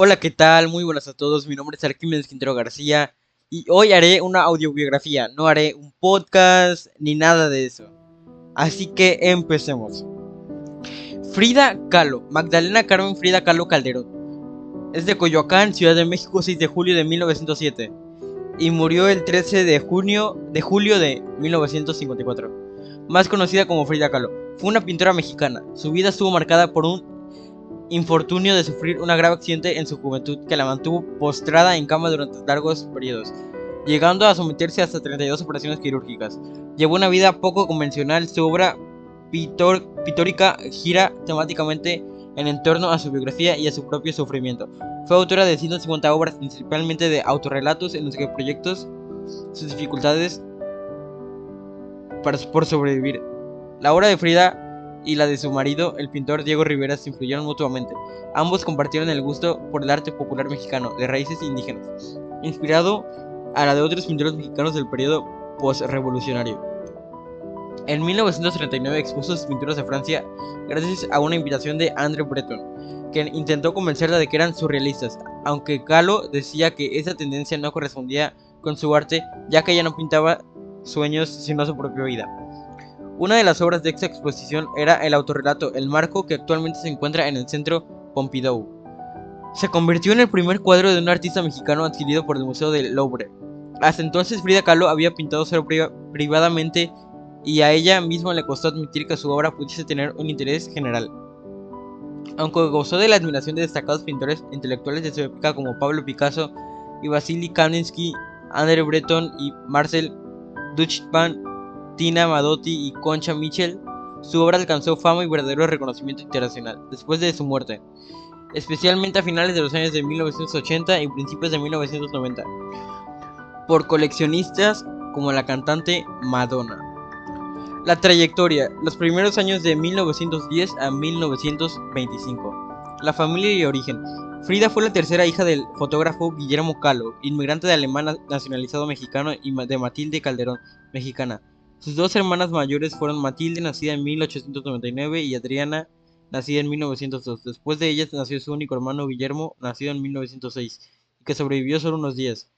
Hola, ¿qué tal? Muy buenas a todos. Mi nombre es Arquímedes Quintero García y hoy haré una audiobiografía. No haré un podcast ni nada de eso. Así que empecemos. Frida Kahlo, Magdalena Carmen Frida Kahlo Calderón. Es de Coyoacán, Ciudad de México, 6 de julio de 1907 y murió el 13 de junio de julio de 1954. Más conocida como Frida Kahlo, fue una pintora mexicana. Su vida estuvo marcada por un infortunio de sufrir un grave accidente en su juventud que la mantuvo postrada en cama durante largos periodos, llegando a someterse hasta 32 operaciones quirúrgicas. Llevó una vida poco convencional, su obra pitórica gira temáticamente en torno a su biografía y a su propio sufrimiento. Fue autora de 150 obras, principalmente de autorrelatos en los que proyectos sus dificultades para, por sobrevivir. La obra de Frida y la de su marido, el pintor Diego Rivera, se influyeron mutuamente. Ambos compartieron el gusto por el arte popular mexicano de raíces indígenas, inspirado a la de otros pintores mexicanos del periodo postrevolucionario. En 1939 expuso sus pinturas a Francia gracias a una invitación de André Breton, que intentó convencerla de que eran surrealistas, aunque Kahlo decía que esa tendencia no correspondía con su arte, ya que ella no pintaba sueños sino su propia vida. Una de las obras de esta exposición era el autorrelato El Marco, que actualmente se encuentra en el centro Pompidou. Se convirtió en el primer cuadro de un artista mexicano adquirido por el Museo del Louvre. Hasta entonces Frida Kahlo había pintado solo privadamente y a ella misma le costó admitir que su obra pudiese tener un interés general. Aunque gozó de la admiración de destacados pintores intelectuales de su época como Pablo Picasso y Vasily Kandinsky, André Breton y Marcel Duchamp, Tina Madotti y Concha Mitchell, su obra alcanzó fama y verdadero reconocimiento internacional después de su muerte, especialmente a finales de los años de 1980 y principios de 1990, por coleccionistas como la cantante Madonna. La trayectoria, los primeros años de 1910 a 1925. La familia y origen. Frida fue la tercera hija del fotógrafo Guillermo Calo, inmigrante de alemán nacionalizado mexicano, y de Matilde Calderón, mexicana. Sus dos hermanas mayores fueron Matilde, nacida en 1899, y Adriana, nacida en 1902. Después de ellas nació su único hermano Guillermo, nacido en 1906, y que sobrevivió solo unos días.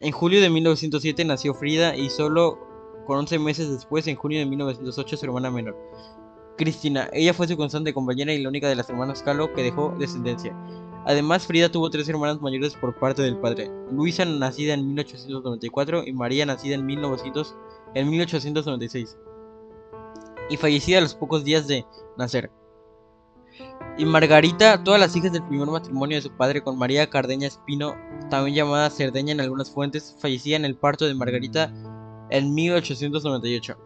En julio de 1907 nació Frida y solo con 11 meses después, en junio de 1908, su hermana menor. Cristina, ella fue su constante compañera y la única de las hermanas Calo que dejó descendencia. Además, Frida tuvo tres hermanas mayores por parte del padre, Luisa nacida en 1894 y María nacida en 1900 en 1896 y fallecida a los pocos días de nacer. Y Margarita, todas las hijas del primer matrimonio de su padre con María Cardeña Espino, también llamada Cerdeña en algunas fuentes, fallecía en el parto de Margarita en 1898.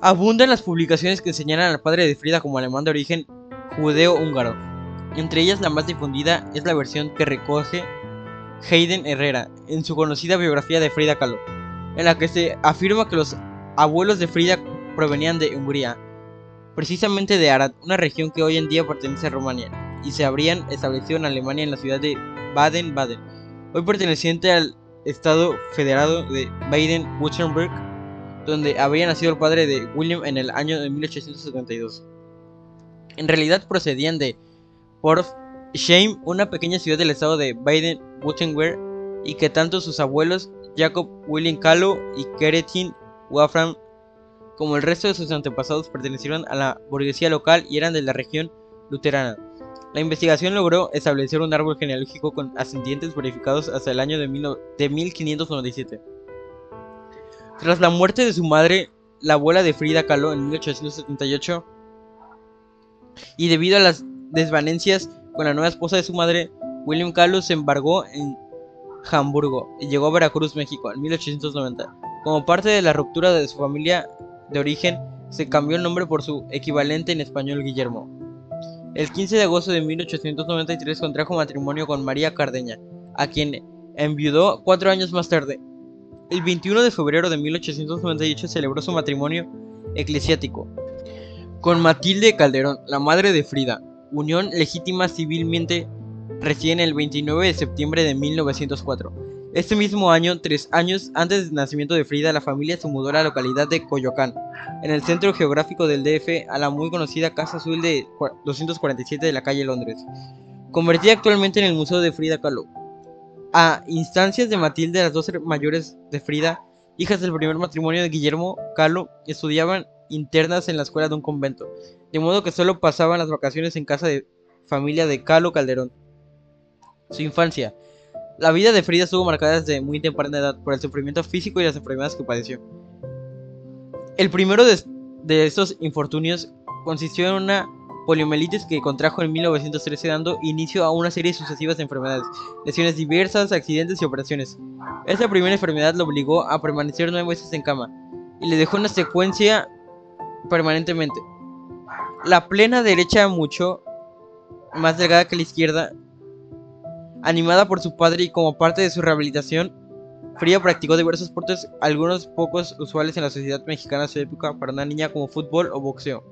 Abundan las publicaciones que señalan al padre de Frida como alemán de origen judeo-húngaro. Entre ellas la más difundida es la versión que recoge Hayden Herrera en su conocida biografía de Frida Kahlo en la que se afirma que los abuelos de Frida provenían de Hungría, precisamente de Arad, una región que hoy en día pertenece a Rumania, y se habrían establecido en Alemania en la ciudad de Baden-Baden, hoy perteneciente al estado federado de Baden-Württemberg, donde habría nacido el padre de William en el año de 1872. En realidad procedían de Porfsheim, una pequeña ciudad del estado de Baden-Württemberg, y que tanto sus abuelos Jacob William Kahlo y Keretin Wafram, como el resto de sus antepasados, pertenecieron a la burguesía local y eran de la región luterana. La investigación logró establecer un árbol genealógico con ascendientes verificados hasta el año de, 1597. Tras la muerte de su madre, la abuela de Frida Kahlo en 1878, y debido a las desvanencias con la nueva esposa de su madre, William Kahlo se embargó en Hamburgo y llegó a Veracruz, México, en 1890. Como parte de la ruptura de su familia de origen, se cambió el nombre por su equivalente en español Guillermo. El 15 de agosto de 1893 contrajo matrimonio con María Cardeña, a quien enviudó cuatro años más tarde. El 21 de febrero de 1898 celebró su matrimonio eclesiástico con Matilde Calderón, la madre de Frida, unión legítima civilmente recién el 29 de septiembre de 1904. Este mismo año, tres años antes del nacimiento de Frida, la familia se mudó a la localidad de Coyoacán, en el centro geográfico del DF, a la muy conocida Casa Azul de 247 de la calle Londres. convertida actualmente en el Museo de Frida Kahlo. A instancias de Matilde, las dos mayores de Frida, hijas del primer matrimonio de Guillermo Kahlo, estudiaban internas en la escuela de un convento, de modo que solo pasaban las vacaciones en casa de familia de Kahlo Calderón. Su infancia. La vida de Frida estuvo marcada desde muy temprana edad por el sufrimiento físico y las enfermedades que padeció. El primero de, de estos infortunios consistió en una poliomielitis que contrajo en 1913 dando inicio a una serie sucesivas de enfermedades, lesiones diversas, accidentes y operaciones. Esta primera enfermedad lo obligó a permanecer nueve meses en cama y le dejó una secuencia permanentemente. La plena derecha mucho más delgada que la izquierda, animada por su padre y como parte de su rehabilitación, Frida practicó diversos deportes, algunos pocos usuales en la sociedad mexicana de su época para una niña como fútbol o boxeo.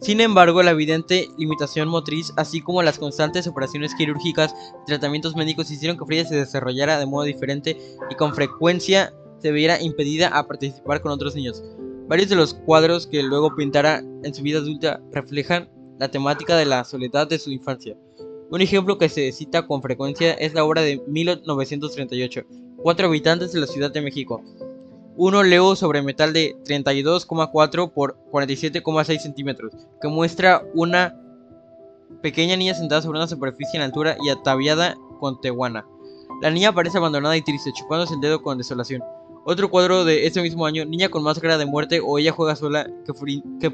Sin embargo, la evidente limitación motriz, así como las constantes operaciones quirúrgicas y tratamientos médicos hicieron que Frida se desarrollara de modo diferente y con frecuencia se viera impedida a participar con otros niños. Varios de los cuadros que luego pintara en su vida adulta reflejan la temática de la soledad de su infancia. Un ejemplo que se cita con frecuencia es la obra de 1938, Cuatro habitantes de la Ciudad de México, uno Leo sobre metal de 32,4 por 47,6 centímetros, que muestra una pequeña niña sentada sobre una superficie en altura y ataviada con tehuana. La niña parece abandonada y triste, chupándose el dedo con desolación. Otro cuadro de ese mismo año, Niña con máscara de muerte o Ella juega sola, que,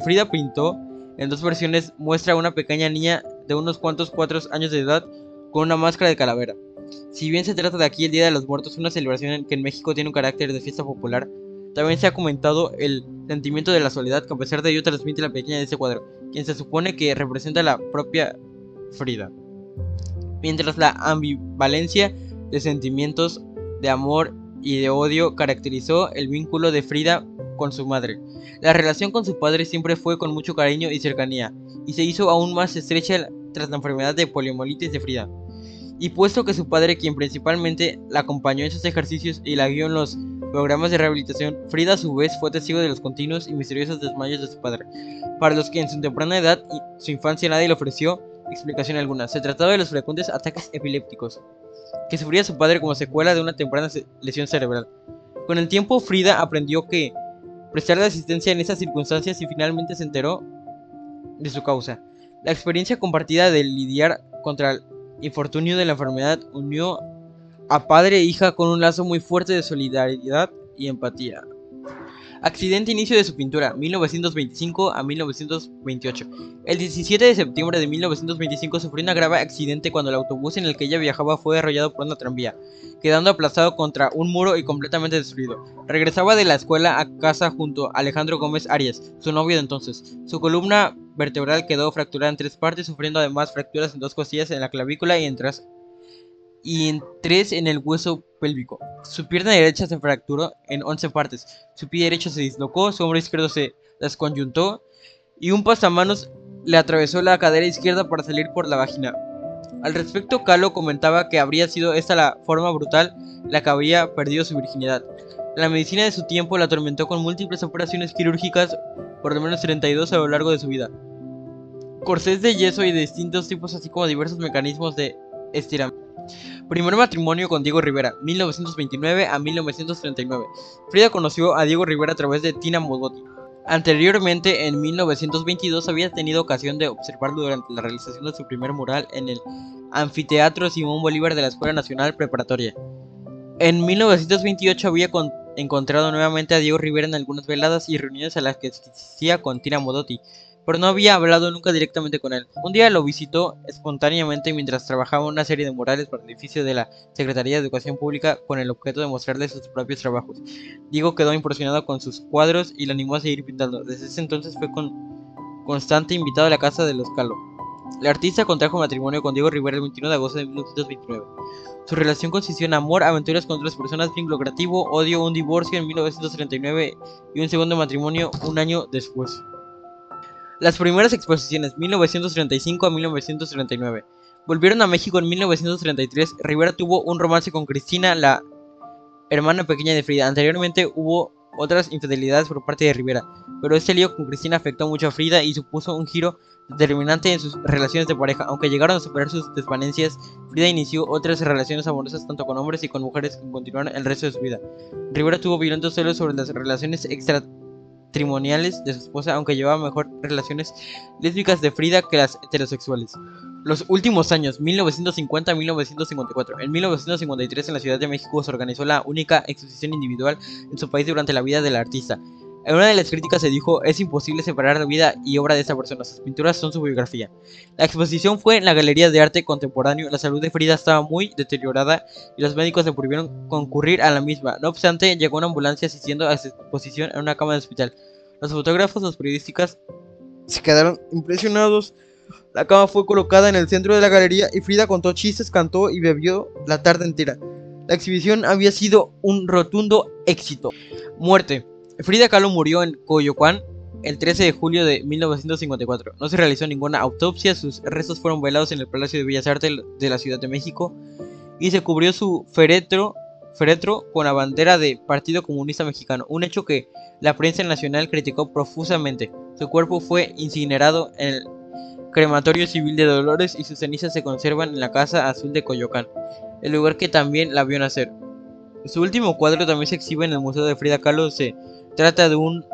Frida, pintó en dos versiones, muestra a una pequeña niña de unos cuantos cuatro años de edad con una máscara de calavera. Si bien se trata de aquí el Día de los Muertos, una celebración que en México tiene un carácter de fiesta popular, también se ha comentado el sentimiento de la soledad que a pesar de ello transmite la pequeña de ese cuadro, quien se supone que representa la propia Frida. Mientras la ambivalencia de sentimientos de amor y de odio caracterizó el vínculo de Frida con su madre. La relación con su padre siempre fue con mucho cariño y cercanía, y se hizo aún más estrecha tras la enfermedad de poliomielitis de Frida. Y puesto que su padre, quien principalmente la acompañó en sus ejercicios y la guió en los programas de rehabilitación, Frida a su vez fue testigo de los continuos y misteriosos desmayos de su padre, para los que en su temprana edad y su infancia nadie le ofreció explicación alguna. Se trataba de los frecuentes ataques epilépticos que sufría su padre como secuela de una temprana lesión cerebral. Con el tiempo, Frida aprendió que prestarle asistencia en esas circunstancias y finalmente se enteró de su causa. La experiencia compartida de lidiar contra el infortunio de la enfermedad unió a padre e hija con un lazo muy fuerte de solidaridad y empatía. Accidente inicio de su pintura, 1925 a 1928. El 17 de septiembre de 1925 sufrió un grave accidente cuando el autobús en el que ella viajaba fue arrollado por una tranvía, quedando aplastado contra un muro y completamente destruido. Regresaba de la escuela a casa junto a Alejandro Gómez Arias, su novio de entonces. Su columna vertebral quedó fracturada en tres partes, sufriendo además fracturas en dos costillas en la clavícula y en tres en el hueso pélvico. Su pierna derecha se fracturó en 11 partes, su pie derecho se dislocó, su hombro izquierdo se desconjuntó y un pasamanos le atravesó la cadera izquierda para salir por la vagina. Al respecto, Calo comentaba que habría sido esta la forma brutal la que había perdido su virginidad. La medicina de su tiempo la atormentó con múltiples operaciones quirúrgicas, por lo menos 32 a lo largo de su vida. Corsés de yeso y distintos tipos, así como diversos mecanismos de estiramiento. Primer matrimonio con Diego Rivera, 1929 a 1939. Frida conoció a Diego Rivera a través de Tina Modotti. Anteriormente, en 1922, había tenido ocasión de observarlo durante la realización de su primer mural en el Anfiteatro Simón Bolívar de la Escuela Nacional Preparatoria. En 1928 había encontrado nuevamente a Diego Rivera en algunas veladas y reuniones a las que asistía con Tina Modotti, pero no había hablado nunca directamente con él. Un día lo visitó espontáneamente mientras trabajaba una serie de murales para el edificio de la Secretaría de Educación Pública con el objeto de mostrarle sus propios trabajos. Diego quedó impresionado con sus cuadros y le animó a seguir pintando. Desde ese entonces fue con constante invitado a la casa de los Calo. El artista contrajo matrimonio con Diego Rivera el 21 de agosto de 1929. Su relación consistió en amor, aventuras con otras personas, vínculo creativo, odio, un divorcio en 1939 y un segundo matrimonio un año después. Las primeras exposiciones, 1935 a 1939. Volvieron a México en 1933. Rivera tuvo un romance con Cristina, la hermana pequeña de Frida. Anteriormente hubo otras infidelidades por parte de Rivera, pero este lío con Cristina afectó mucho a Frida y supuso un giro determinante en sus relaciones de pareja. Aunque llegaron a superar sus desvanencias, Frida inició otras relaciones amorosas tanto con hombres y con mujeres que continuaron el resto de su vida. Rivera tuvo violentos celos sobre las relaciones extratrimoniales de su esposa, aunque llevaba mejor relaciones lésbicas de Frida que las heterosexuales. Los últimos años, 1950-1954. En 1953 en la Ciudad de México se organizó la única exposición individual en su país durante la vida del artista. En una de las críticas se dijo, es imposible separar la vida y obra de esta persona, sus pinturas son su biografía. La exposición fue en la Galería de Arte Contemporáneo, la salud de Frida estaba muy deteriorada y los médicos le prohibieron concurrir a la misma. No obstante, llegó una ambulancia asistiendo a su exposición en una cama de hospital. Los fotógrafos, los periodistas se quedaron impresionados la cama fue colocada en el centro de la galería y Frida contó chistes, cantó y bebió la tarde entera. La exhibición había sido un rotundo éxito. Muerte. Frida Kahlo murió en Coyoacán el 13 de julio de 1954. No se realizó ninguna autopsia, sus restos fueron velados en el Palacio de Bellas Artes de la Ciudad de México y se cubrió su féretro, con la bandera del Partido Comunista Mexicano, un hecho que la prensa nacional criticó profusamente. Su cuerpo fue incinerado en el crematorio civil de Dolores y sus cenizas se conservan en la Casa Azul de Coyoacán, el lugar que también la vio nacer. Su último cuadro también se exhibe en el Museo de Frida Kahlo. Se trata de un,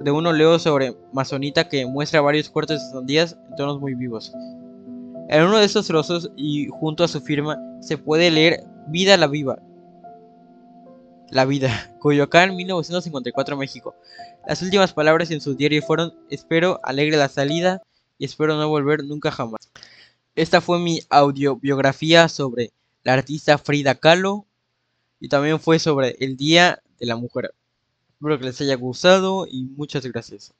de un óleo sobre masonita que muestra varios cortes de en tonos muy vivos. En uno de estos trozos y junto a su firma se puede leer Vida la Viva. La vida. Coyoacán, 1954, México. Las últimas palabras en su diario fueron: Espero alegre la salida y espero no volver nunca jamás. Esta fue mi audiobiografía sobre la artista Frida Kahlo y también fue sobre el Día de la Mujer. Espero que les haya gustado y muchas gracias.